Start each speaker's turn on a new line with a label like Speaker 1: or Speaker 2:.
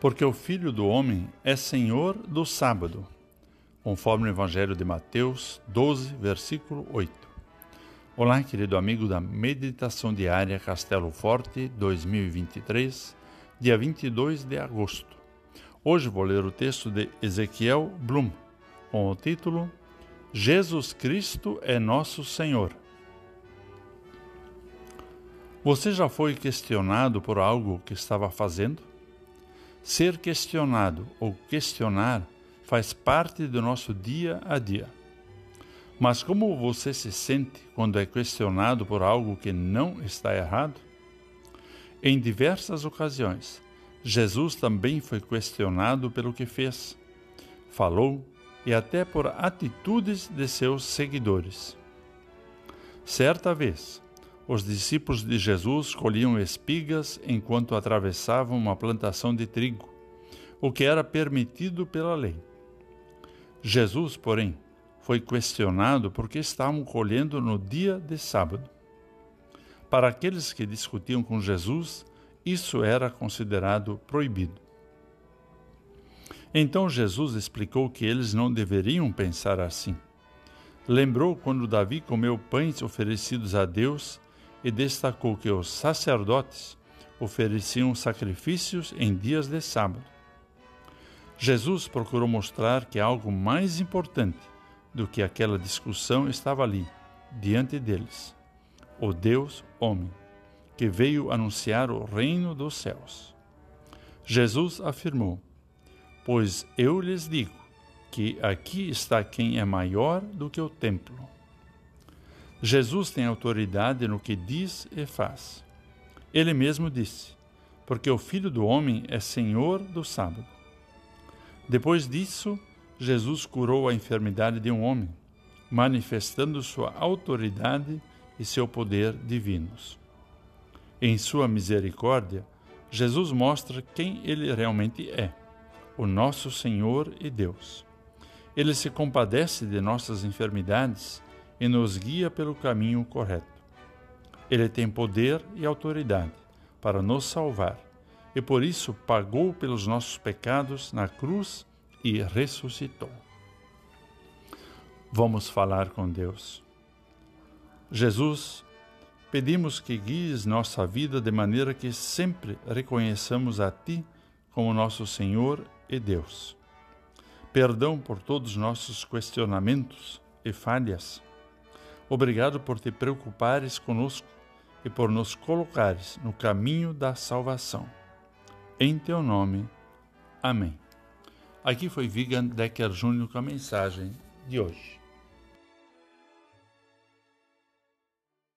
Speaker 1: porque o Filho do Homem é Senhor do sábado, conforme o Evangelho de Mateus 12, versículo 8. Olá, querido amigo da Meditação Diária Castelo Forte 2023, dia 22 de agosto. Hoje vou ler o texto de Ezequiel Blum, com o título Jesus Cristo é Nosso Senhor. Você já foi questionado por algo que estava fazendo? Ser questionado ou questionar faz parte do nosso dia a dia. Mas como você se sente quando é questionado por algo que não está errado? Em diversas ocasiões, Jesus também foi questionado pelo que fez, falou e até por atitudes de seus seguidores. Certa vez, os discípulos de Jesus colhiam espigas enquanto atravessavam uma plantação de trigo, o que era permitido pela lei. Jesus, porém, foi questionado porque estavam colhendo no dia de sábado. Para aqueles que discutiam com Jesus, isso era considerado proibido. Então Jesus explicou que eles não deveriam pensar assim. Lembrou quando Davi comeu pães oferecidos a Deus e destacou que os sacerdotes ofereciam sacrifícios em dias de sábado. Jesus procurou mostrar que algo mais importante do que aquela discussão estava ali, diante deles: o Deus homem, que veio anunciar o reino dos céus. Jesus afirmou: Pois eu lhes digo que aqui está quem é maior do que o templo. Jesus tem autoridade no que diz e faz. Ele mesmo disse: Porque o Filho do Homem é Senhor do sábado. Depois disso, Jesus curou a enfermidade de um homem, manifestando sua autoridade e seu poder divinos. Em sua misericórdia, Jesus mostra quem ele realmente é, o nosso Senhor e Deus. Ele se compadece de nossas enfermidades e nos guia pelo caminho correto. Ele tem poder e autoridade para nos salvar e por isso pagou pelos nossos pecados na cruz e ressuscitou. Vamos falar com Deus. Jesus, pedimos que guies nossa vida de maneira que sempre reconheçamos a Ti como nosso Senhor e Deus. Perdão por todos os nossos questionamentos e falhas Obrigado por te preocupares conosco e por nos colocares no caminho da salvação. Em teu nome. Amém. Aqui foi Vigan Decker Júnior com a mensagem de hoje.